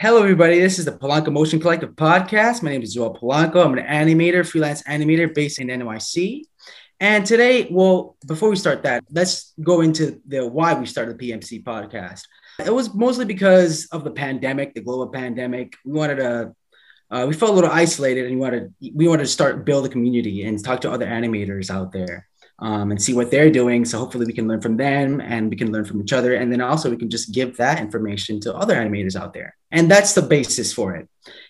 Hello, everybody. This is the Polanco Motion Collective podcast. My name is Joel Polanco. I'm an animator, freelance animator based in NYC. And today, well, before we start that, let's go into the why we started the PMC podcast. It was mostly because of the pandemic, the global pandemic. We wanted to, uh, we felt a little isolated, and we wanted we wanted to start build a community and talk to other animators out there um, and see what they're doing. So hopefully we can learn from them and we can learn from each other. And then also we can just give that information to other animators out there. And that's the basis for it.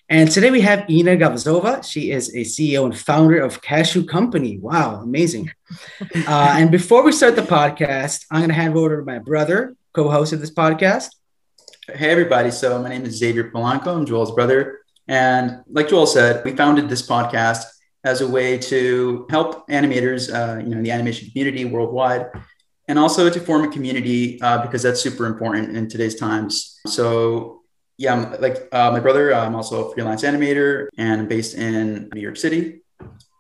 And today we have Ina Gavazova. She is a CEO and founder of Cashew Company. Wow, amazing. Uh, and before we start the podcast, I'm going to hand over to my brother, co-host of this podcast. Hey, everybody. So my name is Xavier Polanco. I'm Joel's brother. And like Joel said, we founded this podcast as a way to help animators, uh, you know, in the animation community worldwide, and also to form a community uh, because that's super important in today's times. So, yeah, I'm, like uh, my brother, I'm also a freelance animator and I'm based in New York City.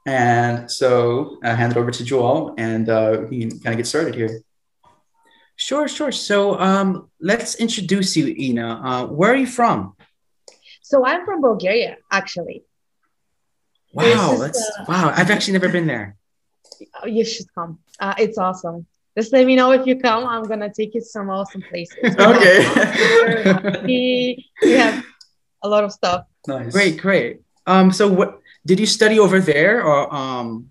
And so I hand it over to Joel and uh, we can kind of get started here. Sure, sure. So um, let's introduce you, Ina. Uh, where are you from? So I'm from Bulgaria, actually. Wow, that's uh, wow. I've actually never been there. Oh, you should come. Uh, it's awesome. Just let me know if you come. I'm gonna take you to some awesome places. okay. we, we have a lot of stuff. Nice. Great, great. Um, so what did you study over there or um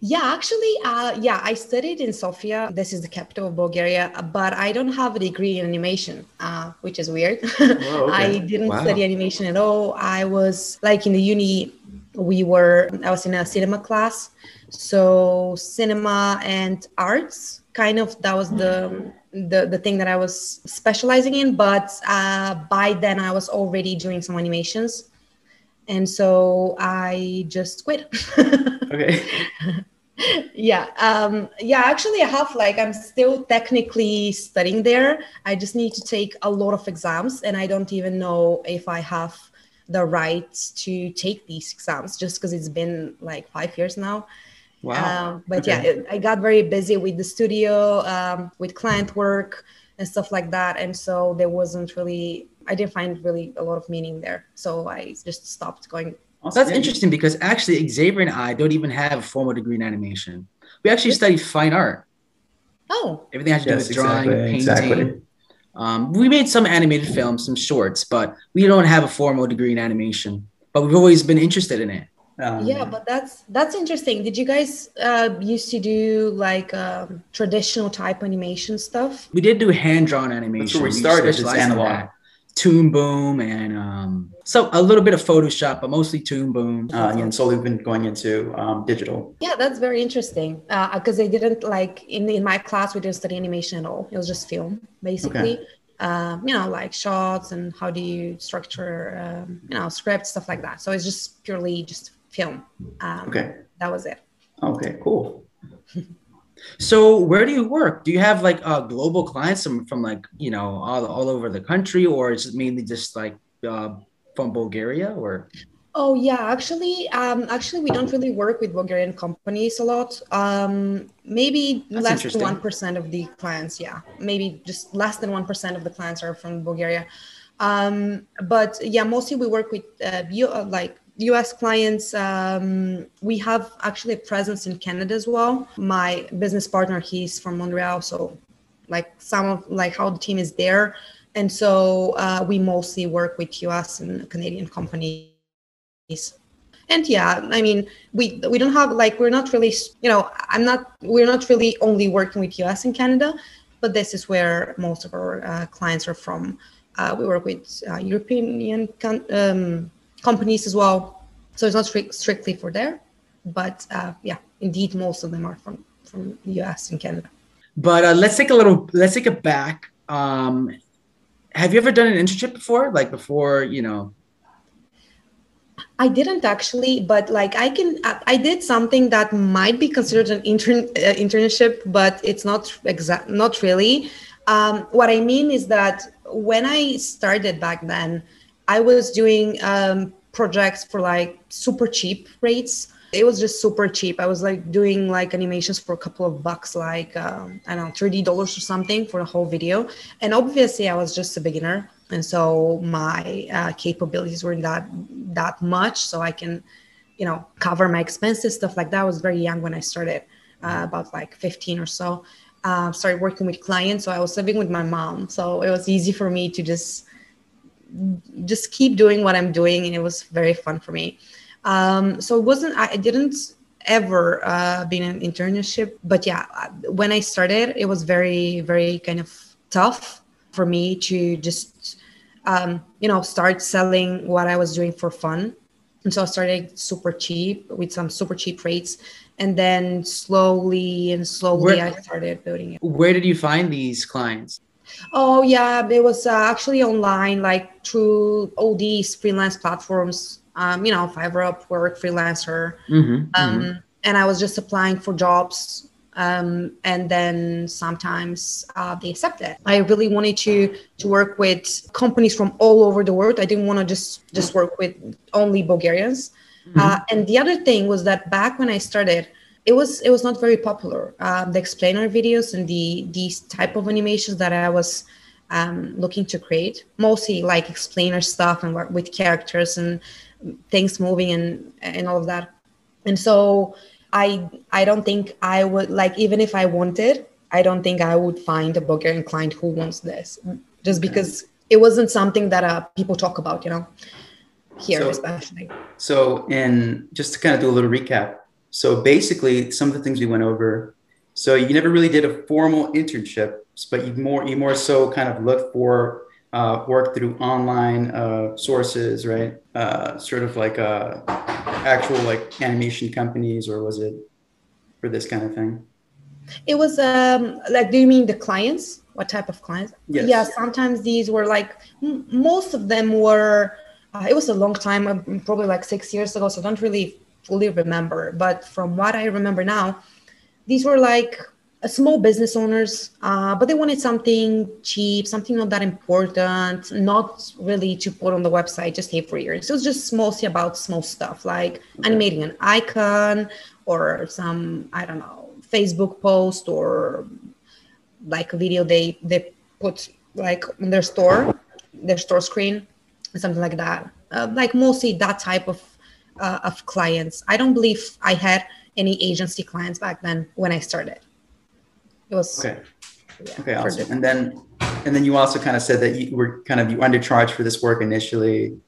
yeah, actually, uh, yeah, I studied in Sofia. This is the capital of Bulgaria, but I don't have a degree in animation, uh, which is weird. Oh, okay. I didn't wow. study animation at all. I was like in the uni, we were, I was in a cinema class. So cinema and arts, kind of, that was the the, the thing that I was specializing in. But uh, by then, I was already doing some animations and so i just quit. Okay. Yeah um yeah actually i have like i'm still technically studying there. I just need to take a lot of exams and i don't even know if i have the right to take these exams just because it's been like five years now. Wow. Um, but okay. yeah it, i got very busy with the studio um, with client work and stuff like that and so there wasn't really I didn't find really a lot of meaning there. So I just stopped going. So that's interesting because actually Xavier and I don't even have a formal degree in animation. We actually studied fine art. Oh. Everything has to yes, do with drawing, exactly, painting. Exactly. Um, we made some animated films, some shorts, but we don't have a formal degree in animation. But we've always been interested in it. Um, yeah, but that's that's interesting. Did you guys uh, used to do like um, traditional type animation stuff? We did do hand drawn animation. That's where we started. It's analog. Toon Boom and um, so a little bit of Photoshop, but mostly Toon Boom. Uh, and slowly we've been going into um, digital. Yeah, that's very interesting because uh, they didn't like in in my class we didn't study animation at all. It was just film basically. Okay. Um, you know, like shots and how do you structure, um, you know, script stuff like that. So it's just purely just film. Um, okay, that was it. Okay, cool. So where do you work? Do you have like uh, global clients from, from like you know all, all over the country, or is it mainly just like uh, from Bulgaria or? Oh yeah, actually, um, actually we don't really work with Bulgarian companies a lot. Um, maybe That's less than one percent of the clients. Yeah, maybe just less than one percent of the clients are from Bulgaria. Um, but yeah, mostly we work with uh, uh, like US clients, um, we have actually a presence in Canada as well. My business partner, he's from Montreal, so like some of like how the team is there, and so uh, we mostly work with US and Canadian companies. And yeah, I mean, we we don't have like we're not really you know I'm not we're not really only working with US and Canada, but this is where most of our uh, clients are from. Uh, we work with uh, European um, companies as well. So it's not strict, strictly for there, but uh, yeah, indeed, most of them are from from the US and Canada. But uh, let's take a little, let's take it back. Um, have you ever done an internship before? Like before, you know? I didn't actually, but like I can, I did something that might be considered an intern uh, internship, but it's not exact, not really. Um, what I mean is that when I started back then, I was doing um, projects for like super cheap rates. It was just super cheap. I was like doing like animations for a couple of bucks, like um, I don't know, thirty dollars or something for a whole video. And obviously, I was just a beginner, and so my uh, capabilities weren't that that much so i can you know cover my expenses stuff like that I was very young when i started uh, about like 15 or so uh, started working with clients so i was living with my mom so it was easy for me to just just keep doing what i'm doing and it was very fun for me. Um, so it wasn't i didn't ever uh, been an internship but yeah when i started it was very very kind of tough for me to just um, you know start selling what i was doing for fun. And so i started super cheap with some super cheap rates and then slowly and slowly where, i started building it. Where did you find these clients oh yeah it was uh, actually online like through all these freelance platforms um, you know fiverr upwork freelancer mm-hmm, um, mm-hmm. and i was just applying for jobs um, and then sometimes uh, they accept it. I really wanted to to work with companies from all over the world. I didn't want to just just work with only Bulgarians. Mm-hmm. Uh, and the other thing was that back when I started, it was it was not very popular. Uh, the explainer videos and the these type of animations that I was um, looking to create, mostly like explainer stuff and work with characters and things moving and and all of that. And so I I don't think I would like even if I wanted, I don't think I would find a Bulgarian client who wants this, just because it wasn't something that uh, people talk about, you know, here so, especially. So, in just to kind of do a little recap, so basically, some of the things we went over. So you never really did a formal internship, but you more you more so kind of looked for uh, work through online uh, sources, right? Uh, sort of like uh, actual like animation companies, or was it for this kind of thing? It was um, like, do you mean the clients? What type of clients? Yes. Yeah, sometimes these were like, m- most of them were. Uh, it was a long time, uh, probably like six years ago, so don't really fully remember. But from what I remember now, these were like small business owners, uh, but they wanted something cheap, something not that important, not really to put on the website, just hey for years. It was just mostly about small stuff like animating an icon or some, I don't know, Facebook post or like a video they they put like in their store, their store screen, something like that. Uh, like mostly that type of uh, of clients. I don't believe I had any agency clients back then when I started it was okay. Yeah, okay, awesome. And then and then you also kind of said that you were kind of you undercharged for this work initially.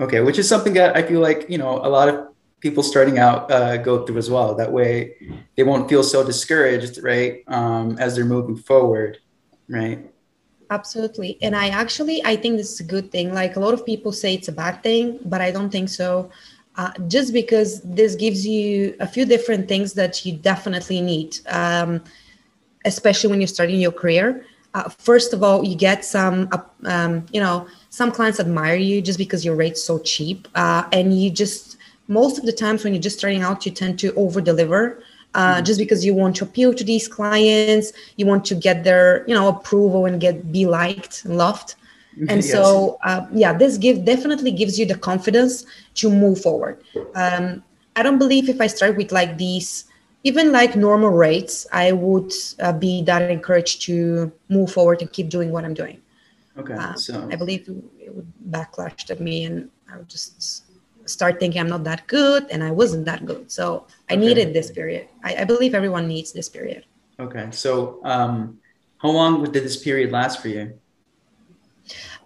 Okay, which is something that I feel like you know a lot of people starting out uh, go through as well. That way, they won't feel so discouraged, right, um, as they're moving forward, right? Absolutely, and I actually I think this is a good thing. Like a lot of people say it's a bad thing, but I don't think so. Uh, just because this gives you a few different things that you definitely need. Um, especially when you're starting your career. Uh, first of all, you get some, uh, um, you know, some clients admire you just because your rate's so cheap, uh, and you just most of the times when you're just starting out, you tend to over deliver. Uh, mm-hmm. Just because you want to appeal to these clients, you want to get their, you know, approval and get be liked and loved. and yes. so uh, yeah, this give definitely gives you the confidence to move forward. Um, I don't believe if I start with like these even like normal rates, I would uh, be that encouraged to move forward and keep doing what I'm doing. Okay. Uh, so I believe it would backlash at me and I would just start thinking I'm not that good and I wasn't that good. So I okay. needed this period. I, I, believe everyone needs this period. Okay. So um, how long did this period last for you?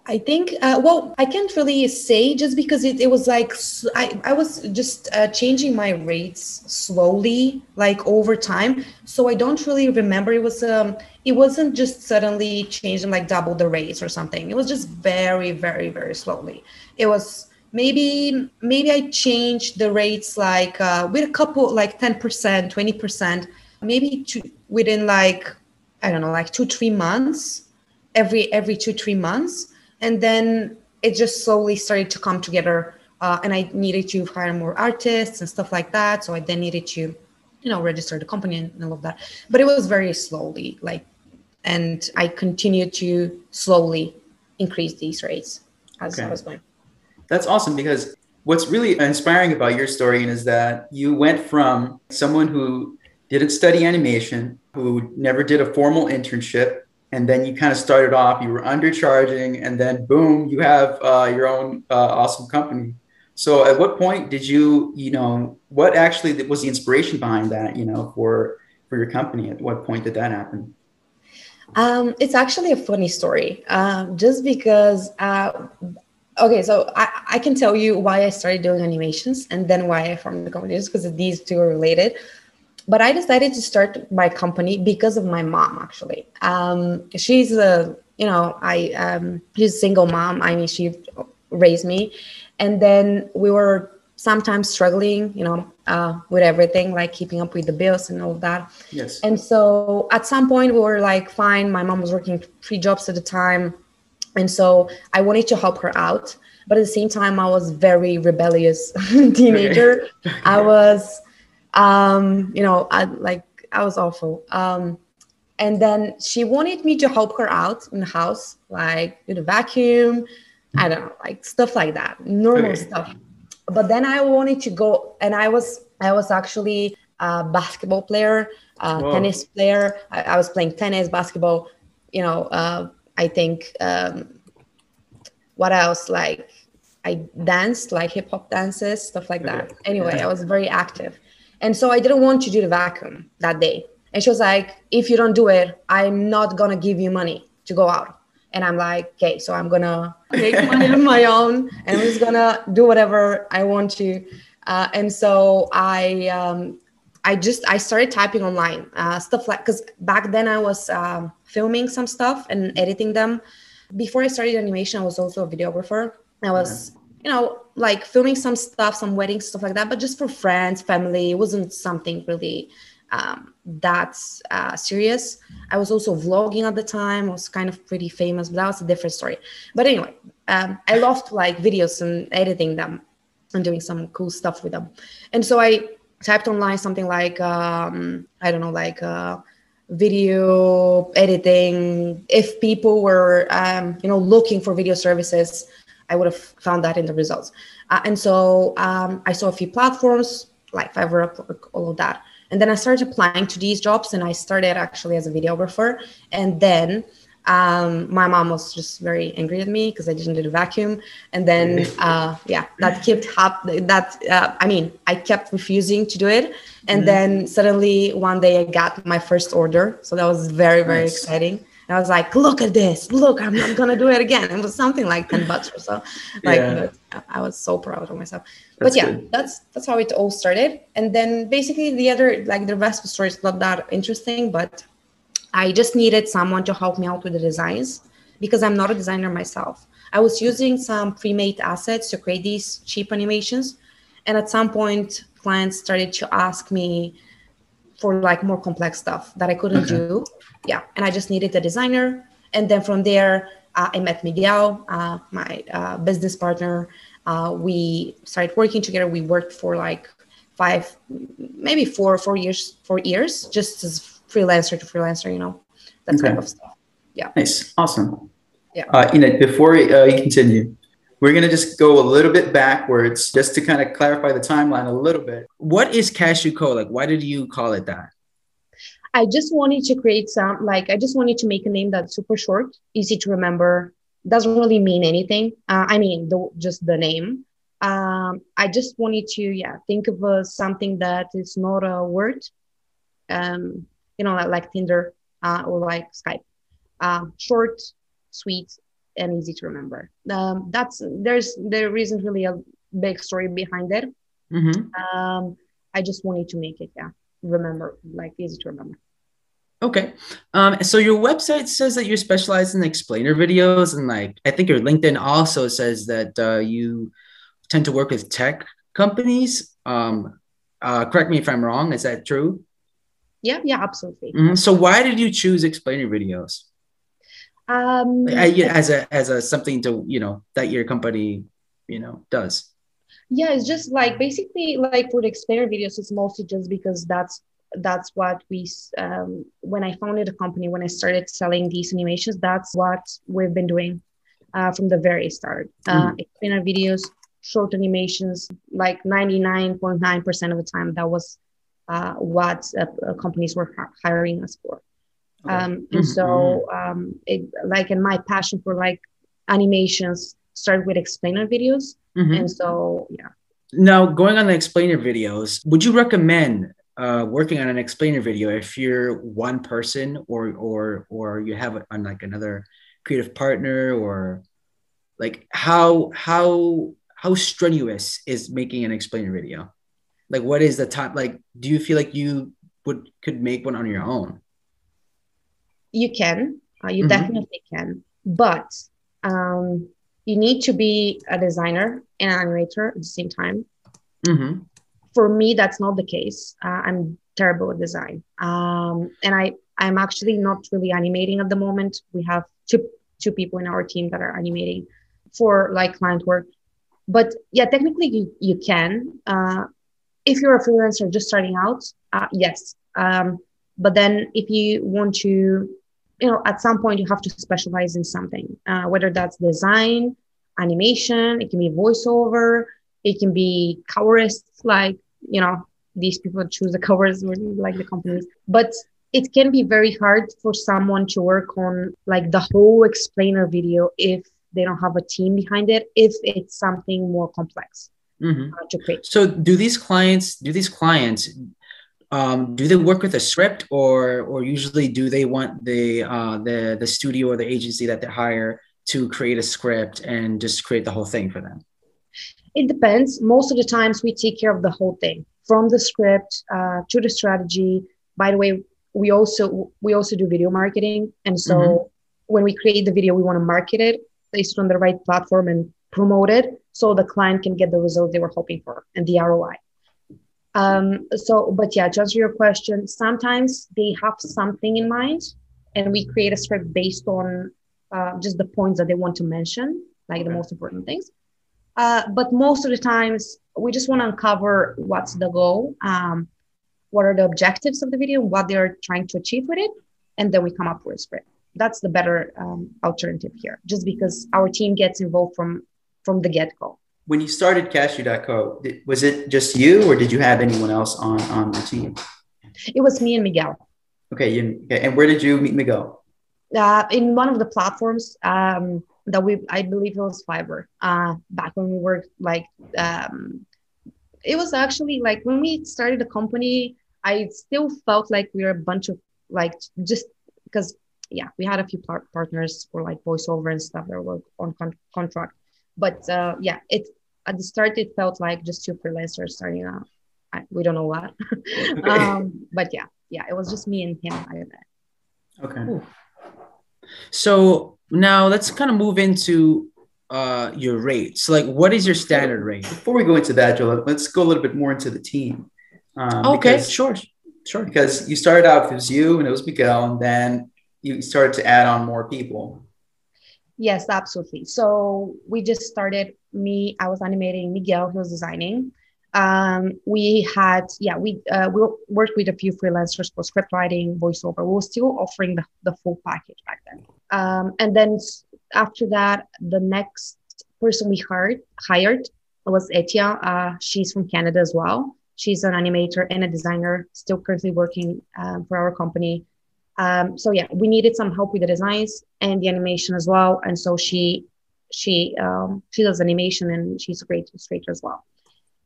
I think, uh, well, I can't really say just because it, it was like, I, I was just uh, changing my rates slowly, like over time. So I don't really remember. It was, um, it wasn't just suddenly changing like double the rates or something. It was just very, very, very slowly. It was maybe, maybe I changed the rates like uh, with a couple, like 10%, 20%, maybe to, within like, I don't know, like two, three months, every, every two, three months and then it just slowly started to come together uh, and i needed to hire more artists and stuff like that. So i then needed to you know register the company and all of that. But it was very slowly like and i continued to slowly increase these rates as okay. i was going. That's awesome because what's really inspiring about your story is that you went from someone who didn't study animation who never did a formal internship and then you kind of started off, you were undercharging, and then boom, you have uh, your own uh, awesome company. So at what point did you, you know, what actually was the inspiration behind that, you know, for for your company? At what point did that happen? Um, it's actually a funny story, um, just because. Uh, okay, so I, I can tell you why I started doing animations and then why I formed the company, just because these two are related. But I decided to start my company because of my mom. Actually, um, she's a you know I um, she's a single mom. I mean, she raised me, and then we were sometimes struggling, you know, uh, with everything, like keeping up with the bills and all of that. Yes. And so at some point we were like, fine. My mom was working three jobs at the time, and so I wanted to help her out. But at the same time, I was very rebellious teenager. I was, um, you know, I like I was awful. Um, and then she wanted me to help her out in the house, like do the vacuum, I don't know, like stuff like that, normal okay. stuff. But then I wanted to go, and I was I was actually a basketball player, a tennis player. I, I, was playing tennis, basketball. You know, uh, I think um, what else? Like I danced, like hip hop dances, stuff like that. Anyway. I was very active, and so I didn't want to do the vacuum that day. And she was like, "If you don't do it, I'm not gonna give you money to go out." and I'm like, okay, so I'm gonna make money on my own, and I'm just gonna do whatever I want to. Uh, and so I, um, I just I started typing online uh, stuff like because back then I was um, filming some stuff and editing them. Before I started animation, I was also a videographer. I was, you know, like filming some stuff, some weddings, stuff like that, but just for friends, family. It wasn't something really um, that's uh, serious. I was also vlogging at the time. I was kind of pretty famous, but that was a different story. But anyway, um, I loved like videos and editing them and doing some cool stuff with them. And so I typed online something like um, I don't know, like uh, video editing. If people were um, you know looking for video services, I would have found that in the results. Uh, and so um, I saw a few platforms like Fiverr, all of that. And then I started applying to these jobs and I started actually as a videographer. And then um, my mom was just very angry at me because I didn't do the vacuum. And then, uh, yeah, that kept up. That uh, I mean, I kept refusing to do it. And mm-hmm. then suddenly one day I got my first order. So that was very very nice. exciting. I was like, look at this, look, I'm not gonna do it again. It was something like 10 bucks or so. Like yeah. I was so proud of myself. That's but yeah, good. that's that's how it all started. And then basically the other like the rest of the story is not that interesting, but I just needed someone to help me out with the designs because I'm not a designer myself. I was using some pre-made assets to create these cheap animations. And at some point, clients started to ask me for like more complex stuff that I couldn't okay. do yeah, and I just needed a designer. And then from there, uh, I met Miguel, uh, my uh, business partner. Uh, we started working together. We worked for like five, maybe four, four years, four years, just as freelancer to freelancer. You know, that okay. type of stuff. Yeah. Nice. Awesome. Yeah. Uh, you know, before uh, you continue, we're going to just go a little bit backwards just to kind of clarify the timeline a little bit. What is Cashew Co? Like, why did you call it that? I just wanted to create some, like, I just wanted to make a name that's super short, easy to remember, doesn't really mean anything. Uh, I mean, the, just the name. Um, I just wanted to, yeah, think of uh, something that is not a word, um, you know, like, like Tinder uh, or like Skype. Um, short, sweet, and easy to remember. Um, that's there's there isn't really a big story behind it. Mm-hmm. Um, I just wanted to make it, yeah remember, like easy to remember. Okay. Um, so your website says that you specialize in explainer videos, and like I think your LinkedIn also says that uh, you tend to work with tech companies. Um, uh, correct me if I'm wrong. Is that true? Yeah, yeah, absolutely. Mm-hmm. So why did you choose explainer videos? Um, as a as a something to you know that your company you know does yeah it's just like basically like for the explainer videos it's mostly just because that's that's what we um, when i founded the company when i started selling these animations that's what we've been doing uh, from the very start uh, mm. explainer videos short animations like 99.9% of the time that was uh, what uh, companies were hiring us for. Um, and mm-hmm. so, um, it, like, in my passion for like animations started with explainer videos. Mm-hmm. And so, yeah. Now, going on the explainer videos, would you recommend uh, working on an explainer video if you're one person or or or you have on like another creative partner or like how how how strenuous is making an explainer video? Like, what is the time? Like, do you feel like you would could make one on your own? You can. Uh, you mm-hmm. definitely can, but um, you need to be a designer and an animator at the same time. Mm-hmm. For me, that's not the case. Uh, I'm terrible at design, um, and I I'm actually not really animating at the moment. We have two two people in our team that are animating for like client work, but yeah, technically you, you can. Uh, if you're a freelancer just starting out, uh, yes. Um, but then if you want to, you know, at some point you have to specialize in something, uh, whether that's design, animation, it can be voiceover, it can be colorists, like, you know, these people choose the covers like the companies. But it can be very hard for someone to work on like the whole explainer video if they don't have a team behind it, if it's something more complex mm-hmm. uh, to create. So do these clients, do these clients, um, do they work with a script or or usually do they want the uh, the the studio or the agency that they hire to create a script and just create the whole thing for them? It depends. Most of the times we take care of the whole thing from the script uh, to the strategy. By the way, we also we also do video marketing, and so mm-hmm. when we create the video, we want to market it, place it on the right platform, and promote it so the client can get the result they were hoping for and the ROI. Um, so, but yeah, to answer your question, sometimes they have something in mind and we create a script based on uh, just the points that they want to mention, like okay. the most important things. Uh, but most of the times, we just want to uncover what's the goal, um, what are the objectives of the video, what they're trying to achieve with it, and then we come up with a script. That's the better um, alternative here, just because our team gets involved from from the get go. When you started Cashew.co, was it just you or did you have anyone else on, on the team? It was me and Miguel. Okay. You, okay. And where did you meet Miguel? Uh, in one of the platforms um, that we, I believe it was Fiverr, uh, back when we worked like, um, it was actually like when we started the company, I still felt like we were a bunch of like just because yeah, we had a few par- partners for like voiceover and stuff that were on con- contract but uh, yeah, it at the start it felt like just two freelancers starting out. I, we don't know what, um, but yeah, yeah, it was just me and him. I bet. Okay. Ooh. So now let's kind of move into uh, your rates. Like, what is your standard rate? Before we go into that, Joel, let's go a little bit more into the team. Um, okay, because, sure, sure. Because you started out, it was you and it was Miguel, and then you started to add on more people. Yes, absolutely. So we just started. Me, I was animating. Miguel, he was designing. Um, we had, yeah, we uh, we worked with a few freelancers for script writing, voiceover. We were still offering the, the full package back then. Um, and then after that, the next person we hired hired was Etia. Uh, she's from Canada as well. She's an animator and a designer, still currently working um, for our company. Um, so yeah, we needed some help with the designs and the animation as well. And so she she um, she does animation and she's a great illustrator as well.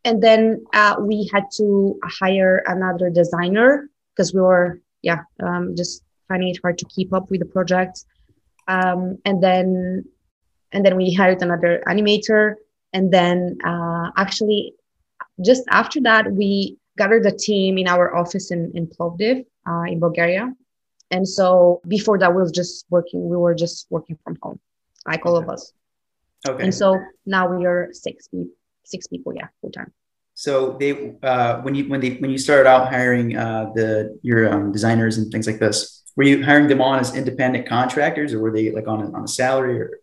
And then uh, we had to hire another designer because we were yeah um, just finding it hard to keep up with the project. Um, and then and then we hired another animator. And then uh, actually, just after that, we gathered a team in our office in in Plovdiv uh, in Bulgaria and so before that, we was just working. We were just working from home, like all of us. Okay. And so now we are six people. Six people, yeah, full time. So they, uh, when you when they when you started out hiring uh, the your um, designers and things like this, were you hiring them on as independent contractors, or were they like on a, on a salary? Or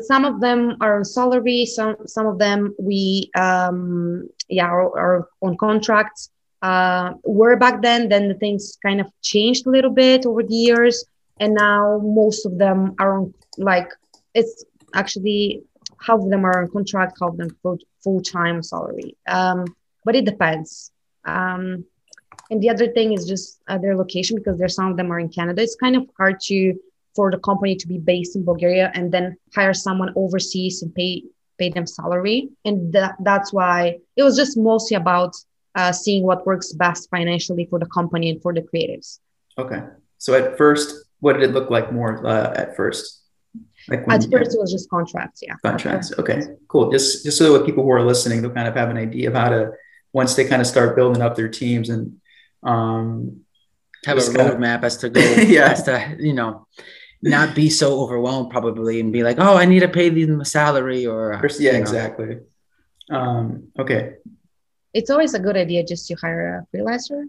some of them are on salary. Some some of them we um, yeah are, are on contracts uh, were back then. Then the things kind of changed a little bit over the years, and now most of them are on like it's actually half of them are on contract, half of them full time salary. Um, but it depends. Um, and the other thing is just uh, their location because there's some of them are in Canada. It's kind of hard to for the company to be based in Bulgaria and then hire someone overseas and pay pay them salary. And that, that's why it was just mostly about uh, seeing what works best financially for the company and for the creatives. Okay. So at first, what did it look like more uh, at first? Like when, at first, it was just contracts. Yeah. Contracts. Okay. Cool. Just just so that people who are listening, they'll kind of have an idea of how to once they kind of start building up their teams and um, have a roadmap of, as to go. yeah. As to you know not be so overwhelmed probably and be like, oh, I need to pay them a salary or yeah, exactly. Um, okay. It's always a good idea just to hire a freelancer,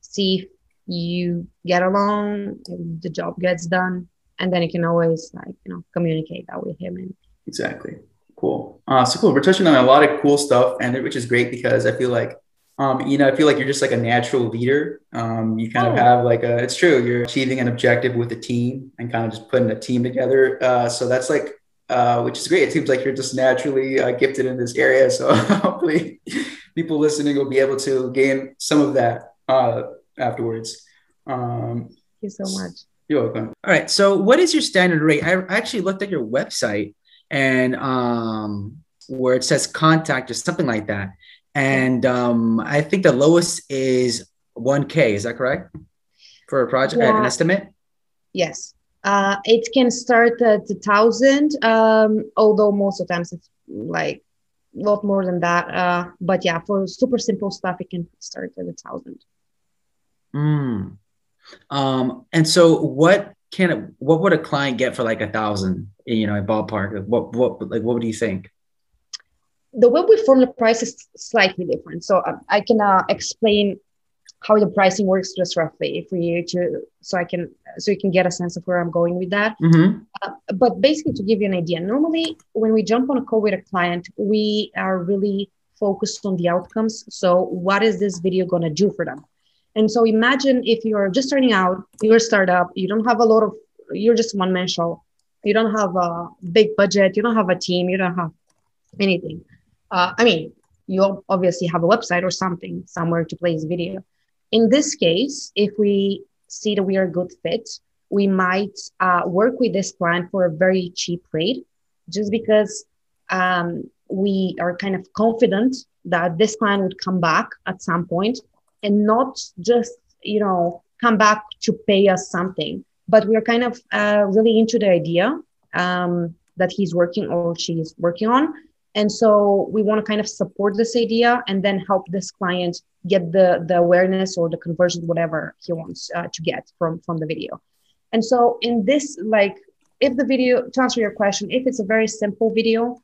see if you get along, the job gets done, and then you can always like you know communicate that with him. And exactly. Cool. Uh, so cool. We're touching on a lot of cool stuff, and which is great because I feel like um, you know, I feel like you're just like a natural leader. Um, you kind oh. of have like a, it's true, you're achieving an objective with a team and kind of just putting a team together. Uh, so that's like, uh, which is great. It seems like you're just naturally uh, gifted in this area. So hopefully people listening will be able to gain some of that uh, afterwards. Um, Thank you so much. You're welcome. All right. So what is your standard rate? I actually looked at your website and um, where it says contact or something like that and um, I think the lowest is 1K. Is that correct for a project? Yeah. An estimate? Yes. Uh, it can start at a thousand, um, although most of the times it's like a lot more than that. Uh, but yeah, for super simple stuff, it can start at a thousand. Mm. Um, and so what can it, what would a client get for like a thousand? You know, a ballpark. What what like what would you think? the way we form the price is slightly different. So um, I can uh, explain how the pricing works just roughly if we to so I can so you can get a sense of where I'm going with that. Mm-hmm. Uh, but basically, to give you an idea, normally when we jump on a call with a client, we are really focused on the outcomes. So what is this video going to do for them? And so imagine if you're just starting out, you're a startup, you don't have a lot of, you're just one man show, you don't have a big budget, you don't have a team, you don't have anything uh, I mean, you obviously have a website or something somewhere to place video. In this case, if we see that we are a good fit, we might uh, work with this client for a very cheap rate, just because um, we are kind of confident that this client would come back at some point and not just you know come back to pay us something, but we're kind of uh, really into the idea um, that he's working or she's working on and so we want to kind of support this idea and then help this client get the the awareness or the conversion whatever he wants uh, to get from from the video and so in this like if the video to answer your question if it's a very simple video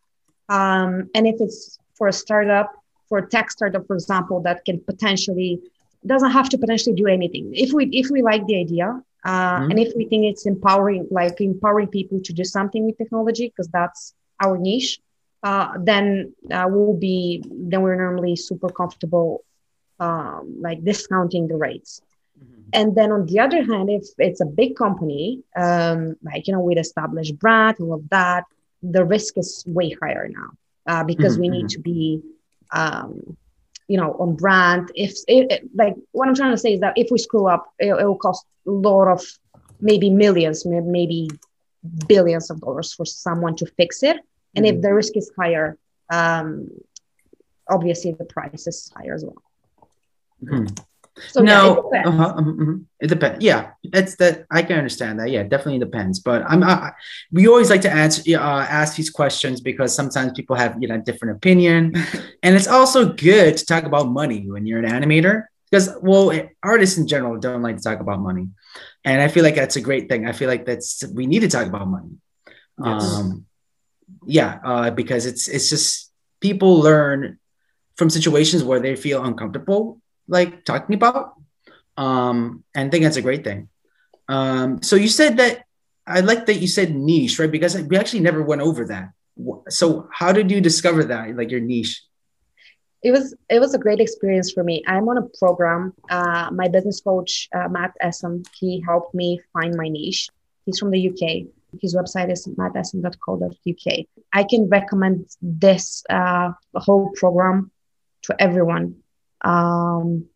um, and if it's for a startup for a tech startup for example that can potentially doesn't have to potentially do anything if we if we like the idea uh, mm-hmm. and if we think it's empowering like empowering people to do something with technology because that's our niche uh, then uh, we'll be then we're normally super comfortable um, like discounting the rates. Mm-hmm. And then on the other hand, if it's a big company, um, like you know, with established brand, all of that, the risk is way higher now uh, because mm-hmm. we need mm-hmm. to be, um, you know, on brand. If it, it, like what I'm trying to say is that if we screw up, it, it will cost a lot of maybe millions, maybe billions of dollars for someone to fix it and mm-hmm. if the risk is higher, um, obviously the price is higher as well. Mm-hmm. So no, yeah, it depends. Uh-huh, uh-huh, it depends. Yeah, it's that I can understand that. Yeah, definitely depends. But I'm I, we always like to answer uh, ask these questions because sometimes people have you know different opinion, and it's also good to talk about money when you're an animator because well artists in general don't like to talk about money, and I feel like that's a great thing. I feel like that's we need to talk about money. Yes. Um, yeah, uh, because it's it's just people learn from situations where they feel uncomfortable, like talking about, um, and think that's a great thing. Um, so you said that I like that you said niche, right? Because we actually never went over that. So how did you discover that, like your niche? It was it was a great experience for me. I'm on a program. Uh, my business coach uh, Matt Essen, he helped me find my niche. He's from the UK, his website is mattessen.co.uk. I can recommend this uh, whole program to everyone. Um,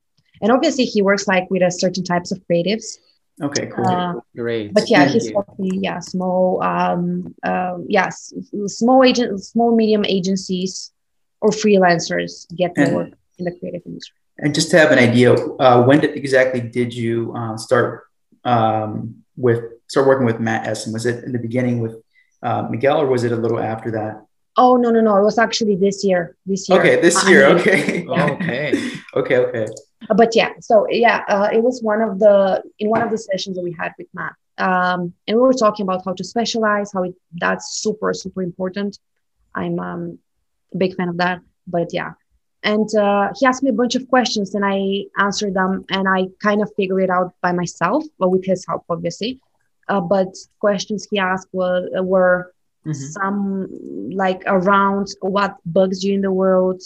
and obviously he works like with a certain types of creatives okay cool uh, great but yeah Thank he's you. helping yeah small um uh, yes small agent small medium agencies or freelancers get And- more in the creative industry And just to have an idea, uh, when did, exactly did you uh, start um, with start working with Matt Essen? Was it in the beginning with uh, Miguel, or was it a little after that? oh no no no it was actually this year this year Okay, this year. I mean, Okay. okay okay. Okay. But yeah so yeah uh, it was one of the in one of the sessions that we had with matt um, and we were talking about how to specialize how it, that's super super important i'm um, a big fan of that but yeah and uh, he asked me a bunch of questions and i answered them and i kind of figured it out by myself but with his help obviously uh, but questions he asked were, were Mhm. some like around what bugs you in the world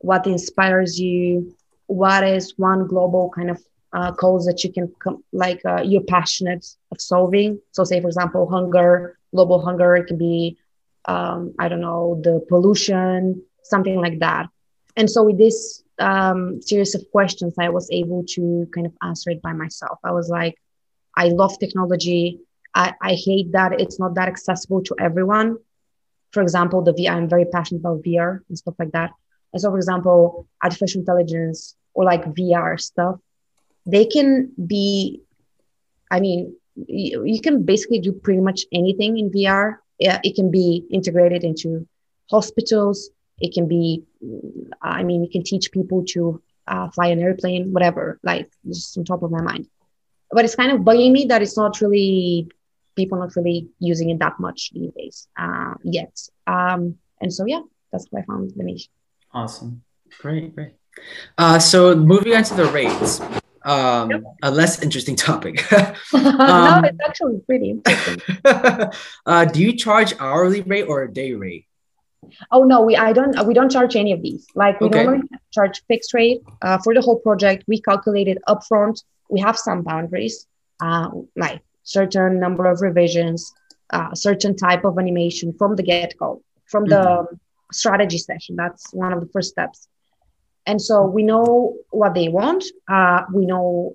what inspires you what is one global kind of uh, cause that you can com- like uh, you're passionate of solving. So say for example hunger global hunger it can be um, i don't know the pollution something like that. And so with this um, series of questions i was able to kind of answer it by myself. I was like i love technology I, I hate that it's not that accessible to everyone for example the vr i'm very passionate about vr and stuff like that and so, for example, artificial intelligence or like VR stuff, they can be, I mean, you, you can basically do pretty much anything in VR. Yeah, it can be integrated into hospitals. It can be, I mean, you can teach people to uh, fly an airplane, whatever, like just on top of my mind. But it's kind of bugging me that it's not really, people not really using it that much these days uh, yet. Um, and so, yeah, that's what I found the niche. Awesome. Great, great. Uh, so moving on to the rates, um, a less interesting topic. no, it's actually pretty interesting. uh, do you charge hourly rate or a day rate? Oh no, we I don't we don't charge any of these. Like we Okay. normally charge fixed rate uh, for the whole project. We calculate it upfront. We have some boundaries, uh, like certain number of revisions, uh, certain type of animation from the get go, from the strategy session. That's one of the first steps. And so we know what they want. Uh, we know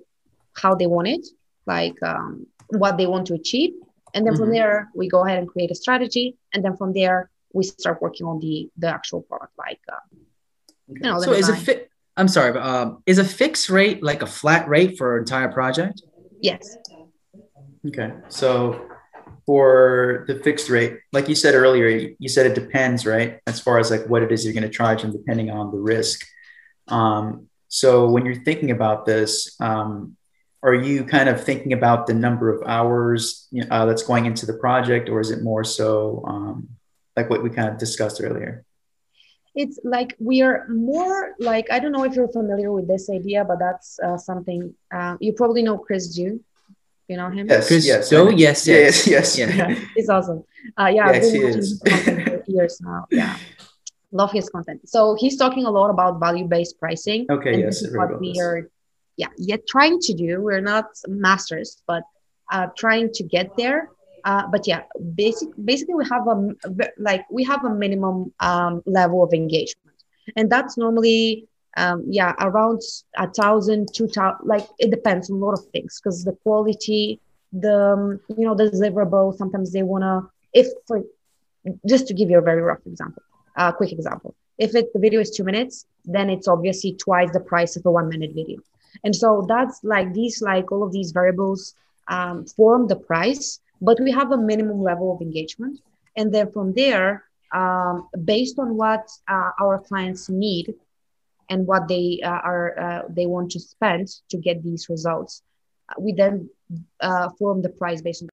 how they want it, like um, what they want to achieve. And then from Mhm. there, we go ahead and create a strategy. And then from there, we start working on the the actual product, like uh, you know, So is a fit? I'm sorry, but um, is a fixed rate like a flat rate for an entire project? yes, Okay. So for the fixed rate, like you said earlier, you said it depends, right? As far as like what it is you're going to charge and depending on the risk. Um, so when you're thinking about this, um, are you kind of thinking about the number of hours uh, that's going into the project, or is it more so um, like what we kind of discussed earlier? it's like we are more like I don't know if you're familiar with this idea, but that's uh, something uh, you probably know. Chris Do, you know him. Yes. Chris yes. Do? I- Yes, Yes. yes. Yes. Yeah. He's awesome. Uh, yeah, I've Yes, been he watching is. his content for years now. Yeah, love his content. So he's talking a lot about value-based pricing. Okay, and yes, this is what we this. are, yeah, yet trying to do. We're not masters, but uh, trying to get there. Uh, but yeah, basic, basically we have a like we have a minimum um, level of engagement, and that's normally um, yeah around a thousand, two thousand. Like it depends on a lot of things because the quality, the um, you know the deliverable. Sometimes they wanna if for just to give you a very rough example, a uh, quick example. If it, the video is two minutes, then it's obviously twice the price of a one minute video. And so that's like these, like all of these variables um, form the price, but we have a minimum level of engagement. And then from there, um, based on what uh, our clients need and what they uh, are uh, they want to spend to get these results, we then uh, form the price based on